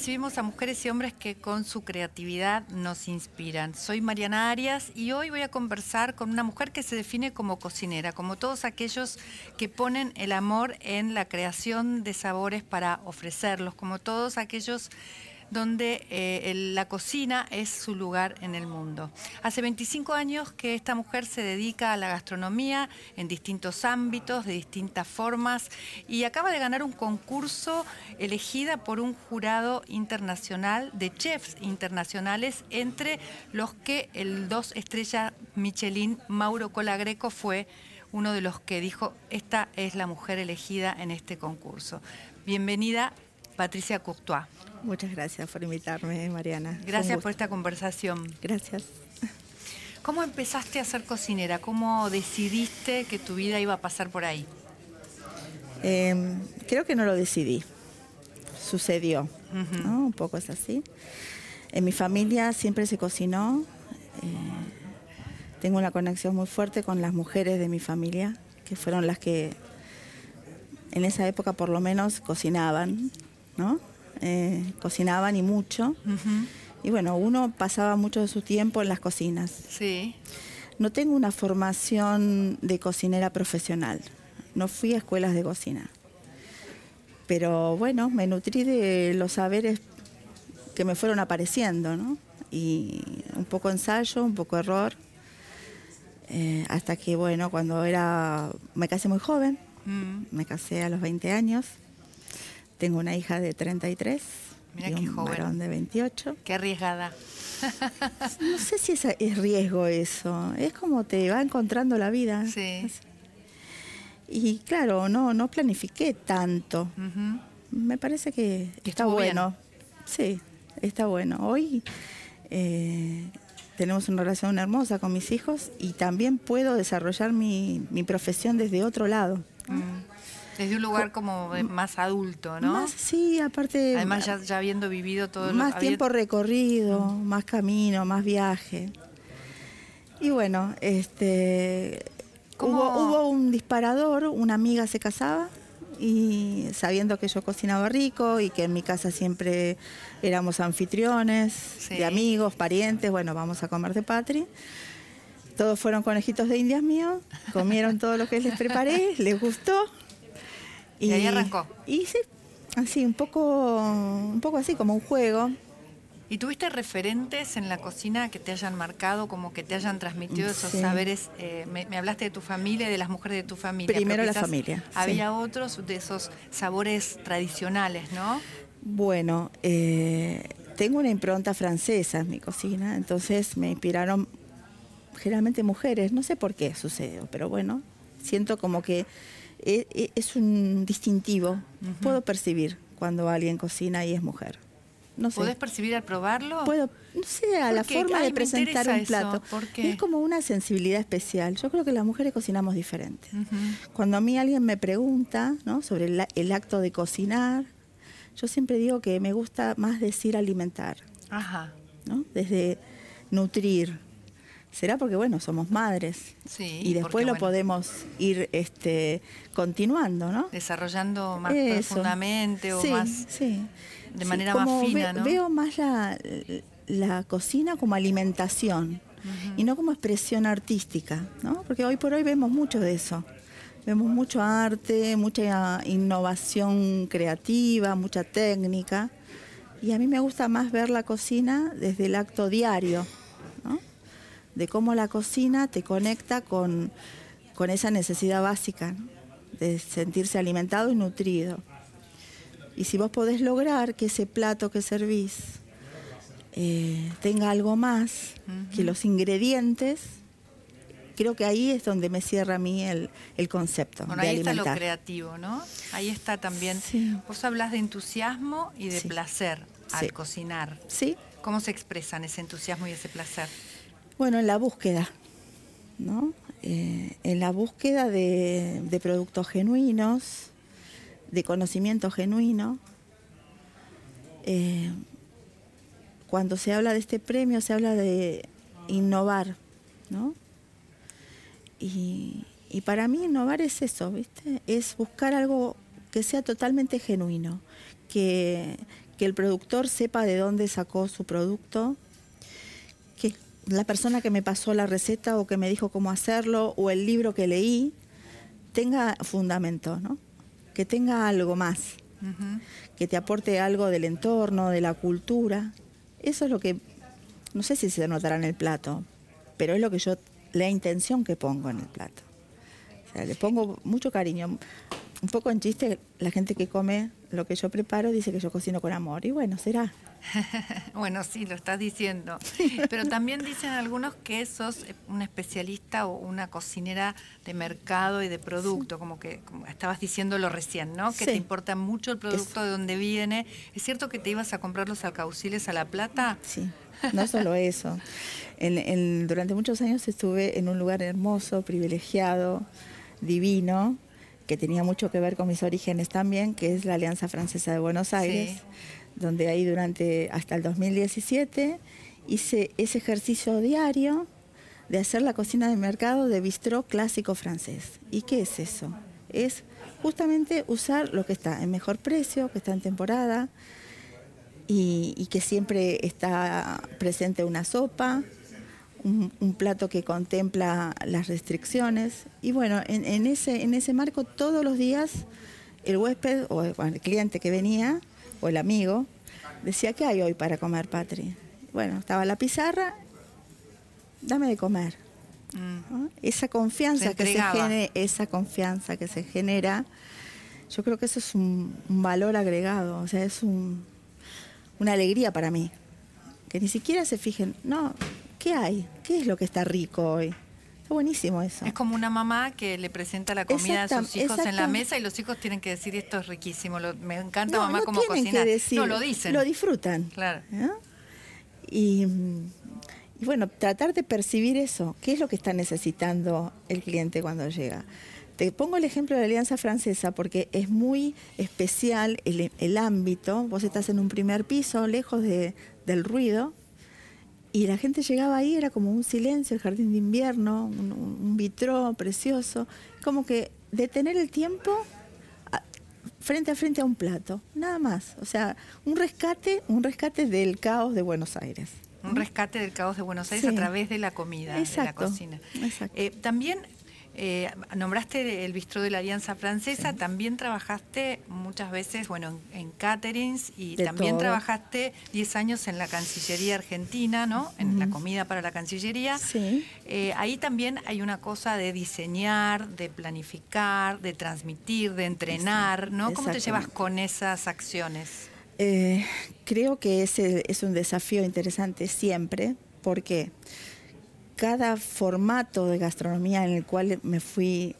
Recibimos a mujeres y hombres que con su creatividad nos inspiran. Soy Mariana Arias y hoy voy a conversar con una mujer que se define como cocinera, como todos aquellos que ponen el amor en la creación de sabores para ofrecerlos, como todos aquellos donde eh, la cocina es su lugar en el mundo. Hace 25 años que esta mujer se dedica a la gastronomía en distintos ámbitos, de distintas formas, y acaba de ganar un concurso elegida por un jurado internacional de chefs internacionales, entre los que el dos estrellas Michelin, Mauro Colagreco, fue uno de los que dijo, esta es la mujer elegida en este concurso. Bienvenida, Patricia Courtois. Muchas gracias por invitarme, Mariana. Gracias por esta conversación. Gracias. ¿Cómo empezaste a ser cocinera? ¿Cómo decidiste que tu vida iba a pasar por ahí? Em, creo que no lo decidí. Sucedió. Un poco es así. En mi familia siempre se cocinó. Eh, tengo una conexión muy fuerte con las mujeres de mi familia, que fueron las que en esa época por lo menos cocinaban, ¿no? Eh, cocinaban y mucho. Y bueno, uno pasaba mucho de su tiempo en las cocinas. Sí. No tengo una formación de cocinera profesional. No fui a escuelas de cocina. Pero bueno, me nutrí de los saberes que me fueron apareciendo, ¿no? Y un poco ensayo, un poco error. Eh, hasta que, bueno, cuando era. Me casé muy joven. Mm. Me casé a los 20 años. Tengo una hija de 33 y un varón de 28. Qué arriesgada. No sé si es, es, riesgo eso. Es como te va encontrando la vida. Sí. Y claro, no, no planifiqué tanto. Me parece que está bueno. Sí, está bueno. Hoy eh, tenemos una relación hermosa con mis hijos y también puedo desarrollar mi, mi profesión desde otro lado. Mm. Desde un lugar como más adulto, ¿no? Más, sí, aparte. Además, ya, habiendo vivido todo Más tiempo recorrido, más camino, más viaje. Y bueno, este. Hubo, hubo un disparador, una amiga se casaba y sabiendo que yo cocinaba rico y que en mi casa siempre éramos anfitriones, de amigos, parientes, bueno, vamos a comer de patri. Todos fueron conejitos de indias míos, comieron todo lo que les preparé, les gustó, y, ahí arrancó. Y sí, así, un poco, un poco así, como un juego. ¿Y tuviste referentes en la cocina que te hayan marcado, como que te hayan transmitido esos saberes? Eh, me, hablaste de tu familia y de las mujeres de tu familia. Primero la familia. Había otros de esos sabores tradicionales, ¿no? Bueno, eh, tengo una impronta francesa en mi cocina, entonces me inspiraron generalmente mujeres, no sé por qué sucedió, pero bueno, siento como que es un distintivo. Puedo percibir cuando alguien cocina y es mujer. No sé. percibir al probarlo? Puedo, no sé, a la forma de presentar un plato. Es como una sensibilidad especial. Yo creo que las mujeres cocinamos diferente. Cuando a mí alguien me pregunta ¿no? sobre el, acto de cocinar, yo siempre digo que me gusta más decir alimentar. Ajá. ¿no? Desde nutrir, será porque bueno somos madres. Y después lo podemos ir este continuando no desarrollando más profundamente o más de manera más fina ¿no? veo más la, la, cocina como alimentación y no como expresión artística no porque hoy por hoy vemos mucho de eso. Vemos mucho arte mucha innovación creativa mucha técnica. Y a mí me gusta más ver la cocina desde el acto diario de cómo la cocina te conecta con, esa necesidad básica de sentirse alimentado y nutrido. Y si vos podés lograr que ese plato que servís eh, tenga algo más que los ingredientes, creo que ahí es donde me cierra a mí el, concepto. Bueno, ahí está lo creativo, ¿no? Ahí está también. Vos hablas de entusiasmo y de placer al cocinar. Sí. ¿Cómo se expresan ese entusiasmo y ese placer? Bueno, en la búsqueda, ¿no? Eh, en la búsqueda de, productos genuinos, de conocimiento genuino. Eh, cuando se habla de este premio se habla de innovar, ¿no? Y, para mí innovar es eso, ¿viste? Es buscar algo que sea totalmente genuino, que, que el productor sepa de dónde sacó su producto, que la persona que me pasó la receta o que me dijo cómo hacerlo o el libro que leí tenga fundamento, ¿no? Que tenga algo más, que te aporte algo del entorno, de la cultura. Eso es lo que, no sé si se notará en el plato, pero es lo que yo, la intención que pongo en el plato. O sea, le pongo mucho cariño. Un poco en chiste, la gente que come lo que yo preparo dice que yo cocino con amor. Y bueno, será. bueno, sí, lo estás diciendo. Pero también dicen algunos que sos una especialista o una cocinera de mercado y de producto, como que estabas diciéndolo recién, ¿no? Que te importa mucho el producto de dónde viene. ¿Es cierto que te ibas a comprar los alcauciles a La Plata? Sí, no solo eso. durante muchos años estuve en un lugar hermoso, privilegiado, divino, que tenía mucho que ver con mis orígenes también, que es la Alianza Francesa de Buenos Aires donde ahí durante hasta el 2017 hice ese ejercicio diario de hacer la cocina de mercado de bistró clásico francés. ¿Y qué es eso? Es justamente usar lo que está en mejor precio, que está en temporada y, que siempre está presente una sopa, un, plato que contempla las restricciones. Y bueno, en, ese, en ese marco todos los días el huésped o el cliente que venía o el amigo, decía, ¿qué hay hoy para comer, Patri? Bueno, estaba la pizarra, dame de comer. Mm. Esa confianza que se genera, esa confianza que se genera, yo creo que eso es un, valor agregado, o sea, es una alegría para mí. Que ni siquiera se fijen, no, ¿qué hay? ¿Qué es lo que está rico hoy? Buenísimo eso. Es como una mamá que le presenta la comida a sus hijos en la mesa y los hijos tienen que decir esto es riquísimo, me encanta mamá como cocina. no, lo dicen. Lo disfrutan. Claro. Y, bueno, tratar de percibir eso. ¿Qué es lo que está necesitando el cliente cuando llega? Te pongo el ejemplo de la Alianza Francesa porque es muy especial el, el ámbito. Vos estás en un primer piso, lejos de, del ruido, y la gente llegaba ahí, era como un silencio, el jardín de invierno, un, un vitró precioso, como que detener el tiempo frente a frente a un plato, nada más. O sea, un rescate, un rescate del caos de Buenos Aires. Un rescate del caos de Buenos Aires a través de la comida, de la cocina. Exacto. Eh, también eh, nombraste el bistró de la Alianza Francesa, también trabajaste muchas veces, bueno, en, caterings y también trabajaste 10 años en la Cancillería Argentina, ¿no? En la comida para la Cancillería. Sí. Eh, ahí también hay una cosa de diseñar, de planificar, de transmitir, de entrenar, ¿no? ¿Cómo te llevas con esas acciones? Eh, creo que ese es un desafío interesante siempre, porque cada formato de gastronomía en el cual me fui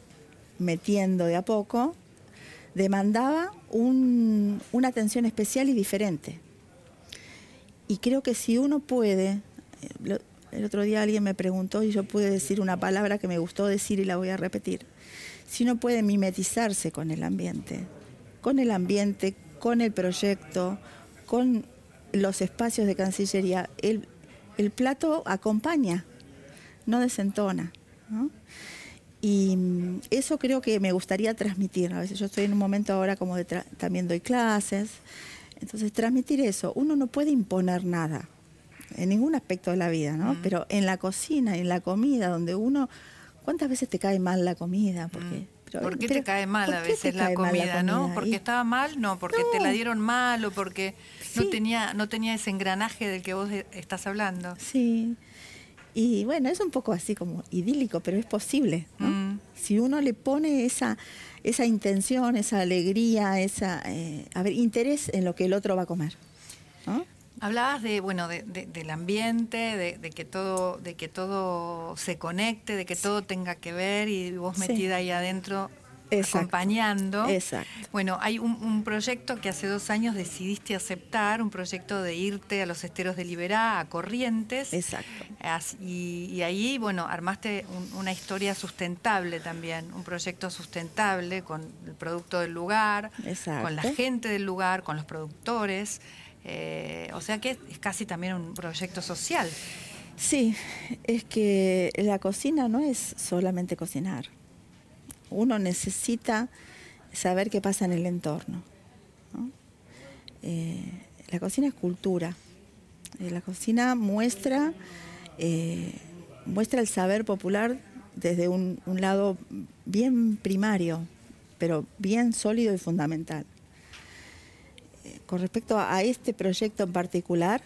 metiendo de a poco, demandaba una atención especial y diferente. Y creo que si uno puede, eh, el otro día alguien me preguntó y yo pude decir una palabra que me gustó decir y la voy a repetir, si uno puede mimetizarse con el ambiente, con el ambiente, con el proyecto, con los espacios de Cancillería, el, el plato acompaña no desentona. Y mm, eso creo que me gustaría transmitir. A veces yo estoy en un momento ahora como de también doy clases. Entonces, transmitir eso. Uno no puede imponer nada en ningún aspecto de la vida, ¿no? Pero en la cocina, en la comida, donde uno... ¿Cuántas veces te cae mal la comida? Porque, ¿Por qué te cae mal a veces la comida, no? ¿Porque estaba mal? No, porque te la dieron mal o porque no, tenía, no tenía ese engranaje del que vos e, estás hablando. Sí. Y bueno, es un poco así como idílico, pero es posible. Mm. Si uno le pone esa, esa intención, esa alegría, esa eh, a ver, interés en lo que el otro va a comer. Hablabas de, bueno, de, del ambiente, de, que todo, de que todo se conecte, de que todo tenga que ver y vos metida ahí adentro acompañando. Exacto. Bueno, hay un, proyecto que hace dos años decidiste aceptar, un proyecto de irte a los esteros de Liberá, a Corrientes. Exacto. Y, ahí, bueno, armaste una historia sustentable también, un proyecto sustentable con el producto del lugar, con la gente del lugar, con los productores. Eh, o sea que es casi también un proyecto social. Sí, es que la cocina no es solamente cocinar. Uno necesita saber qué pasa en el entorno. Eh, la cocina es cultura. Eh, la cocina muestra, eh, muestra el saber popular desde un, lado bien primario, pero bien sólido y fundamental. con respecto a este proyecto en particular,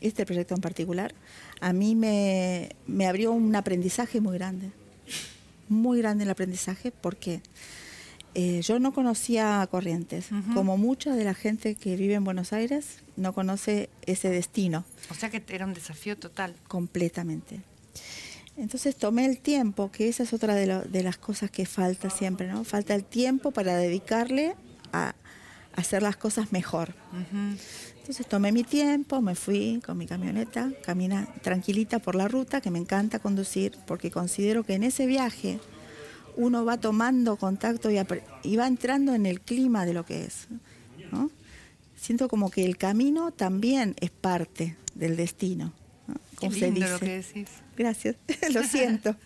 este proyecto en particular, a mí me, abrió un aprendizaje muy grande, muy grande el aprendizaje porque eh, yo no conocía Corrientes, como mucha de la gente que vive en Buenos Aires no conoce ese destino. O sea que era un desafío total. Completamente. Entonces tomé el tiempo, que esa es otra de, las cosas que falta siempre, ¿no? Falta el tiempo para dedicarle a, hacer las cosas mejor. Entonces tomé mi tiempo, me fui con mi camioneta, camina tranquilita por la ruta, que me encanta conducir, porque considero que en ese viaje uno va tomando contacto y, va entrando en el clima de lo que es. Siento como que el camino también es parte del destino. Qué lindo lo que decís. Gracias, lo siento.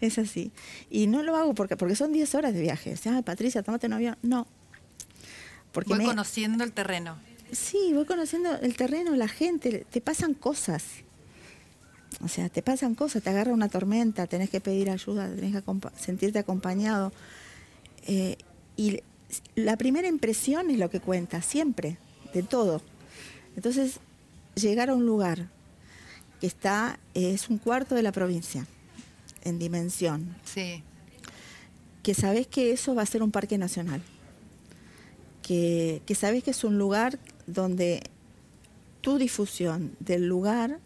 es así. Y no lo hago porque, porque son 10 horas de viaje. O Patricia, tómate un avión. No. Porque Voy conociendo el terreno. Sí, voy conociendo el terreno, la gente, te pasan cosas. O sea, te pasan cosas, te agarra una tormenta, tenés que pedir ayuda, tenés que sentirte acompañado. Eh, y la primera impresión es lo que cuenta, siempre, de todo. Entonces, llegar a un lugar que está, es un cuarto de la provincia, en dimensión. Sí. Que sabes que eso va a ser un parque nacional. Que, que sabes que es un lugar donde tu difusión del lugar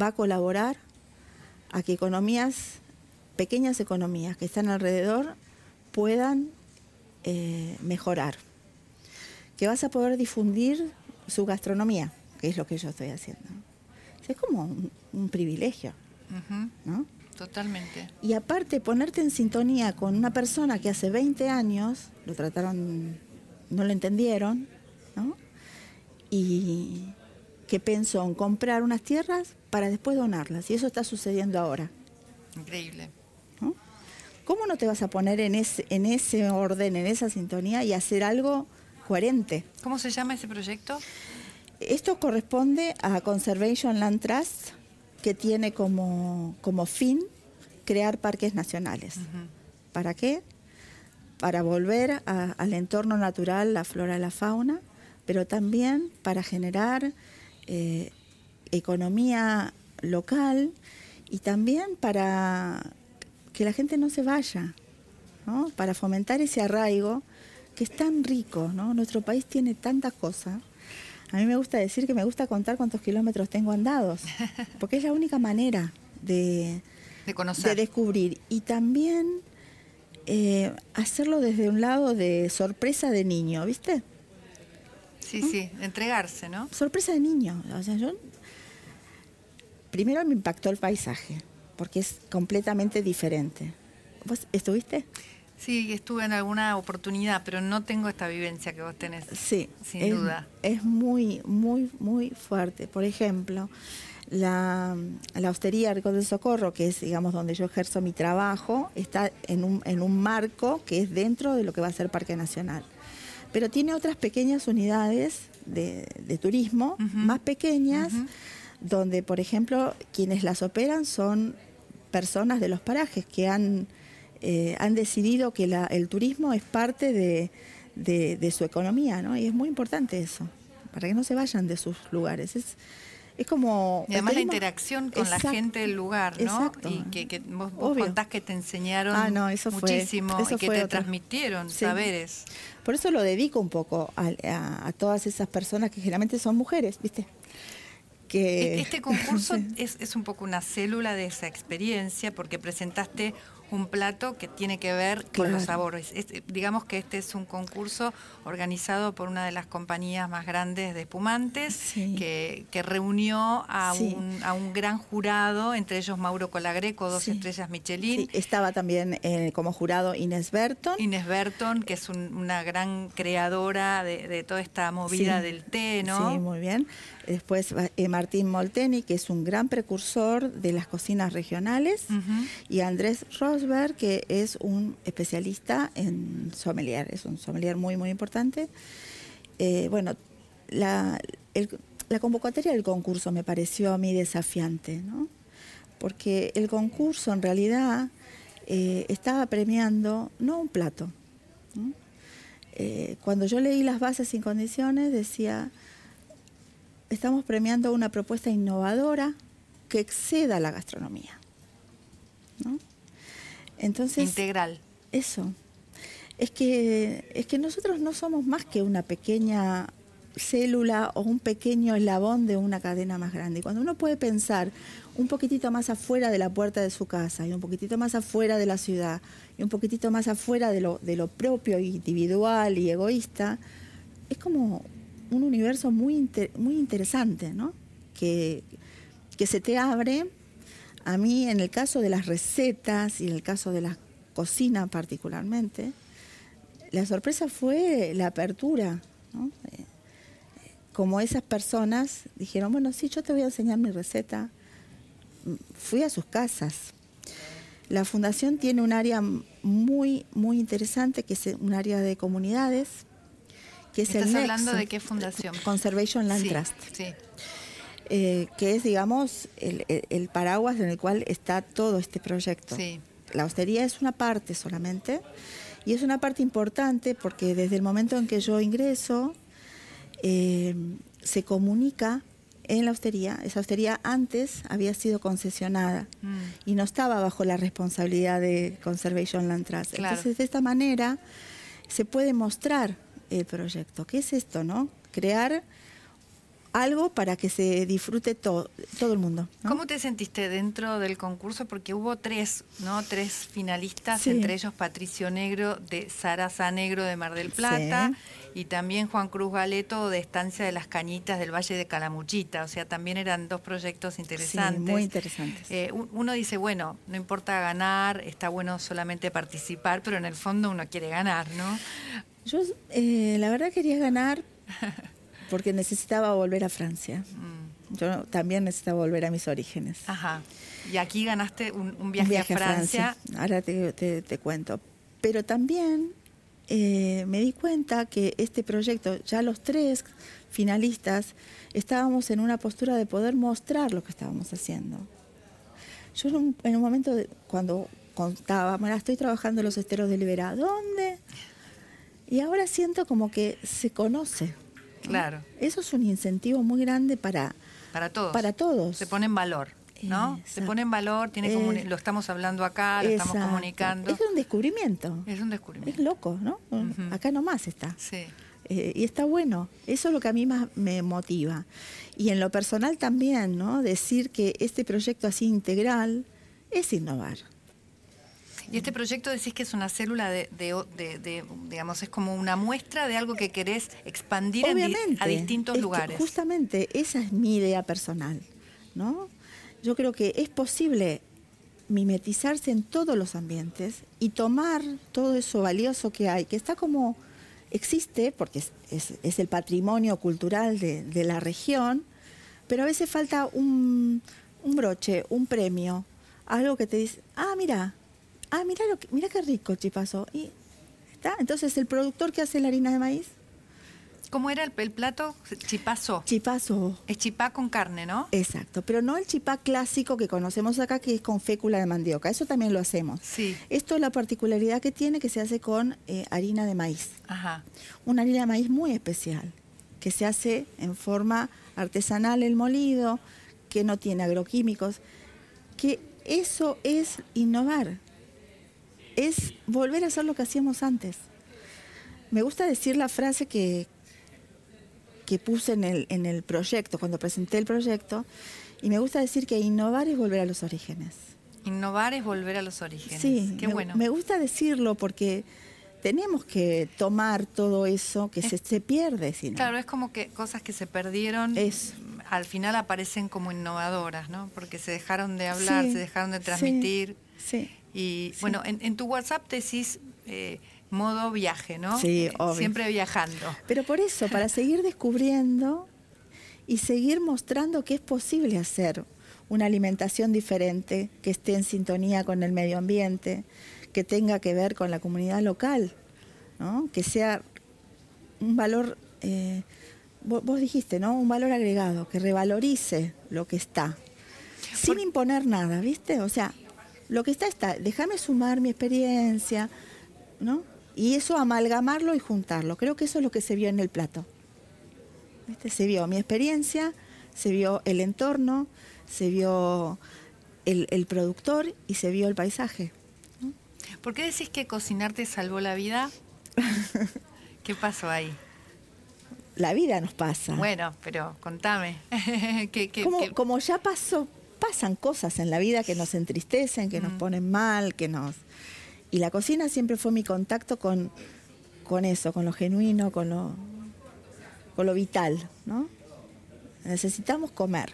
va a colaborar a que economías, pequeñas economías que están alrededor, puedan eh, mejorar. Que vas a poder difundir su gastronomía, que es lo que yo estoy haciendo. Es como un, privilegio, ¿no? Totalmente. Y aparte, ponerte en sintonía con una persona que hace 20 años lo trataron, no lo entendieron, ¿no? y que pensó en comprar unas tierras para después donarlas. Y eso está sucediendo ahora. Increíble. ¿Cómo no te vas a poner en ese, en ese orden, en esa sintonía y hacer algo coherente? ¿Cómo se llama ese proyecto? Esto corresponde a Conservation Land Trust, que tiene como, como fin crear parques nacionales. ¿Para qué? Para volver al entorno natural, la flora y la fauna, pero también para generar eh, economía local y también para que la gente no se vaya, para fomentar ese arraigo que es tan rico. ¿no? Nuestro país tiene tantas cosas. A mí me gusta decir que me gusta contar cuántos kilómetros tengo andados, porque es la única manera de, de, descubrir. Y también eh, hacerlo desde un lado de sorpresa de niño, ¿viste? Sí, sí, entregarse, ¿no? Sorpresa de niño. O sea, yo. Primero me impactó el paisaje, porque es completamente diferente. ¿Vos estuviste? Sí, estuve en alguna oportunidad, pero no tengo esta vivencia que vos tenés. Sí, sin duda. Es muy, muy, muy fuerte. Por ejemplo, la, la hostería Arco del Socorro, que es, digamos, donde yo ejerzo mi trabajo, está en un, en un marco que es dentro de lo que va a ser Parque Nacional pero tiene otras pequeñas unidades de, turismo, más pequeñas, donde, por ejemplo, quienes las operan son personas de los parajes que han, eh, han decidido que el turismo es parte de, su economía, ¿no? Y es muy importante eso, para que no se vayan de sus lugares. Es, es como... Y además la interacción con la gente del lugar, ¿no? Y que, vos, contás que te enseñaron ah, muchísimo y que te transmitieron saberes. Por eso lo dedico un poco a, todas esas personas que generalmente son mujeres, ¿viste? que... Este concurso es, es un poco una célula de esa experiencia porque presentaste un plato que tiene que ver con los sabores. digamos que este es un concurso organizado por una de las compañías más grandes de espumantes que, reunió a, un, a, un, gran jurado, entre ellos Mauro Colagreco, dos estrellas Michelin. Estaba también eh, como jurado Inés Berton. Inés Berton, que es una gran creadora de, toda esta movida del té, ¿no? Sí, muy bien. Después eh, Martín Molteni, que es un gran precursor de las cocinas regionales, y Andrés Rosberg, que es un especialista en sommelier, es un sommelier muy, muy importante. Eh, bueno, la, convocatoria del concurso me pareció a mí desafiante, ¿no? porque el concurso en realidad eh, estaba premiando no un plato. cuando yo leí las bases sin condiciones decía estamos premiando una propuesta innovadora que exceda la gastronomía. Entonces, Integral. Eso. Es que, es que nosotros no somos más que una pequeña célula o un pequeño eslabón de una cadena más grande. Y cuando uno puede pensar un poquitito más afuera de la puerta de su casa y un poquitito más afuera de la ciudad y un poquitito más afuera de lo, de lo propio, individual y egoísta, es como un universo muy, muy interesante, ¿no? Que, que se te abre. A mí, en el caso de las recetas y en el caso de la cocina particularmente, la sorpresa fue la apertura, ¿no? Eh, como esas personas dijeron, bueno, sí, yo te voy a enseñar mi receta. Fui a sus casas. La fundación tiene un área muy, muy interesante, que es un área de comunidades, que es ¿Estás hablando de qué fundación? Conservation Land Trust. Eh, que es, digamos, el, paraguas en el cual está todo este proyecto. La hostería es una parte solamente, y es una parte importante porque desde el momento en que yo ingreso, eh, se comunica en la hostería. Esa hostería antes había sido concesionada mm. y no estaba bajo la responsabilidad de Conservation Land Trust. Entonces, de esta manera se puede mostrar el proyecto. ¿Qué es esto, no? Crear algo para que se disfrute todo todo el mundo. ¿Cómo te sentiste dentro del concurso? Porque hubo tres, ¿no? Tres finalistas, entre ellos Patricio Negro de Sarasa Negro de Mar del Plata y también Juan Cruz Galeto de Estancia de las Cañitas del Valle de Calamuchita. O sea, también eran dos proyectos interesantes. muy interesantes. Eh, uno dice, bueno, no importa ganar, está bueno solamente participar, pero en el fondo uno quiere ganar, ¿no? Yo, eh, la verdad, quería ganar porque necesitaba volver a Francia. Mm. Yo también necesitaba volver a mis orígenes. Ajá. Y aquí ganaste un, viaje, a, Francia. Ahora te, cuento. Pero también eh, me di cuenta que este proyecto, ya los tres finalistas, estábamos en una postura de poder mostrar lo que estábamos haciendo. Yo en un, momento, cuando contaba, bueno, estoy trabajando en los esteros de Libera, ¿dónde? Y ahora siento como que se conoce. Claro. Eso es un incentivo muy grande para, para todos. Para todos. Se pone en valor. ¿no? Se pone en valor, tiene lo estamos hablando acá, lo estamos comunicando. Es un descubrimiento. Es un descubrimiento. Es loco, ¿no? Acá nomás está. Sí. Eh, y está bueno. Eso es lo que a mí más me motiva. Y en lo personal también, ¿no? Decir que este proyecto así integral es innovar. Y este proyecto decís que es una célula de, digamos, es como una muestra de algo que querés expandir a distintos lugares. justamente esa es mi idea personal, ¿no? Yo creo que es posible mimetizarse en todos los ambientes y tomar todo eso valioso que hay, que está como existe, porque es, el patrimonio cultural de, la región, pero a veces falta un, un broche, un premio, algo que te dice, ah, mira, ah, mira, lo mira qué rico chipazo. Y está, entonces el productor que hace la harina de maíz. ¿Cómo era el, plato? Chipazo. Chipazo. Es chipá con carne, ¿no? Exacto, pero no el chipá clásico que conocemos acá, que es con fécula de mandioca. Eso también lo hacemos. Sí. Esto es la particularidad que tiene que se hace con eh, harina de maíz. Ajá. Una harina de maíz muy especial, que se hace en forma artesanal el molido, que no tiene agroquímicos, que eso es innovar es volver a hacer lo que hacíamos antes. Me gusta decir la frase que, que puse en el, en el proyecto, cuando presenté el proyecto, y me gusta decir que innovar es volver a los orígenes. Innovar es volver a los orígenes. Sí, qué me, bueno. Me gusta decirlo porque tenemos que tomar todo eso que se, se, pierde. Si no. Claro, es como que cosas que se perdieron es. al final aparecen como innovadoras, ¿no? Porque se dejaron de hablar, Sí, se dejaron de transmitir. Sí. Y Sí. bueno, en, en tu WhatsApp decís eh, modo viaje, ¿no? Sí, Eh, obvio. Siempre viajando. Pero por eso, para seguir descubriendo y seguir mostrando que es posible hacer una alimentación diferente, que esté en sintonía con el medio ambiente, que tenga que ver con la comunidad local, ¿no? que sea un valor, eh, vos, vos dijiste, ¿no? Un valor agregado, que revalorice lo que está, sin Por- imponer nada, ¿viste? O sea, lo que está está, déjame sumar mi experiencia, ¿no? Y eso amalgamarlo y juntarlo. Creo que eso es lo que se vio en el plato. ¿Viste? Se vio mi experiencia, se vio el entorno, se vio el, el productor y se vio el paisaje. ¿Por qué decís que cocinar te salvó la vida? ¿Qué pasó ahí? La vida nos pasa. Bueno, pero contame. ¿Qué- qué- como, qué- como ya pasó, pasan cosas en la vida que nos entristecen, que nos Mm. ponen mal, que nos... Y la cocina siempre fue mi contacto con, con eso, con lo genuino, con lo, con lo vital, ¿no? Necesitamos comer.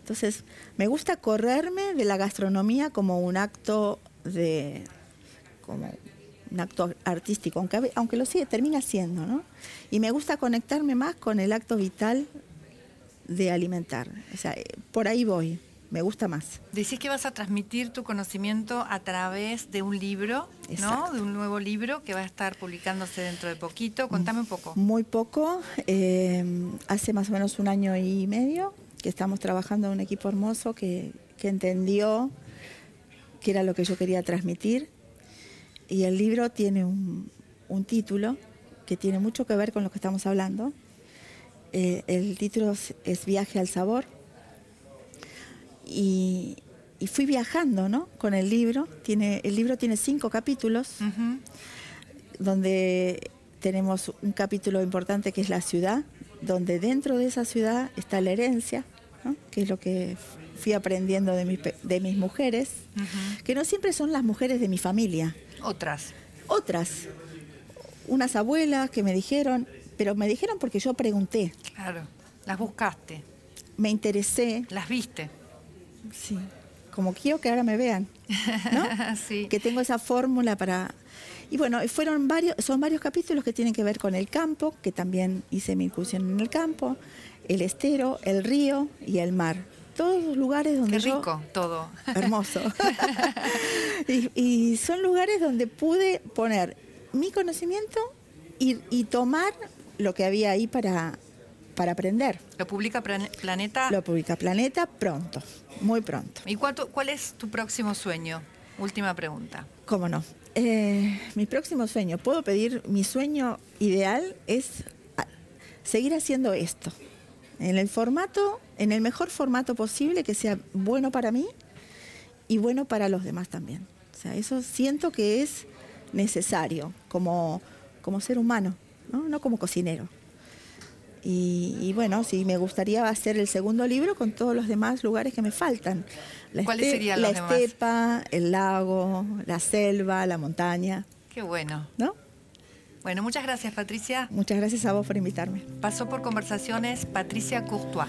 Entonces, me gusta correrme de la gastronomía como un acto de como un acto artístico, aunque, aunque lo sigue, termina siendo, ¿no? Y me gusta conectarme más con el acto vital de alimentar. O sea, eh, por ahí voy, me gusta más. Decís que vas a transmitir tu conocimiento a través de un libro, ¿no? De un nuevo libro que va a estar publicándose dentro de poquito. Contame un poco. Muy poco, eh, hace más o menos un año y medio que estamos trabajando en un equipo hermoso que, que entendió que era lo que yo quería transmitir. Y el libro tiene un, un título que tiene mucho que ver con lo que estamos hablando. Eh, el título es Viaje al Sabor. Y, y fui viajando ¿no? con el libro. Tiene, el libro tiene cinco capítulos donde tenemos un capítulo importante que es la ciudad, donde dentro de esa ciudad está la herencia, ¿no? que es lo que fui aprendiendo de mis, de mis mujeres, que no siempre son las mujeres de mi familia, Otras. otras, unas abuelas que me dijeron, pero me dijeron porque yo pregunté, Claro. Las buscaste, me interesé, las viste. Sí, como quiero que ahora me vean, ¿no? sí. que tengo esa fórmula para y bueno fueron varios son varios capítulos que tienen que ver con el campo que también hice mi incursión en el campo el estero el río y el mar todos los lugares donde Qué yo rico todo. hermoso y, y son lugares donde pude poner mi conocimiento y, y tomar lo que había ahí para para aprender Lo publica Plan- Planeta. lo publica Planeta pronto muy pronto ¿Y cuánto- cuál es tu próximo sueño? Última pregunta. ¿Cómo no? Eh, mi próximo sueño, puedo pedir, mi sueño ideal es a- seguir haciendo esto, en el formato, en el mejor formato posible, que sea bueno para mí y bueno para los demás también. O sea, eso siento que es necesario como, como ser humano, ¿no? no como cocinero. Y, y bueno, sí, me gustaría hacer el segundo libro con todos los demás lugares que me faltan. La ¿Cuáles este- la demás? estepa, el lago, la selva, la montaña, Qué bueno. ¿no? Bueno, muchas gracias, Patricia. Muchas gracias a vos por invitarme. Pasó por conversaciones Patricia Courtois.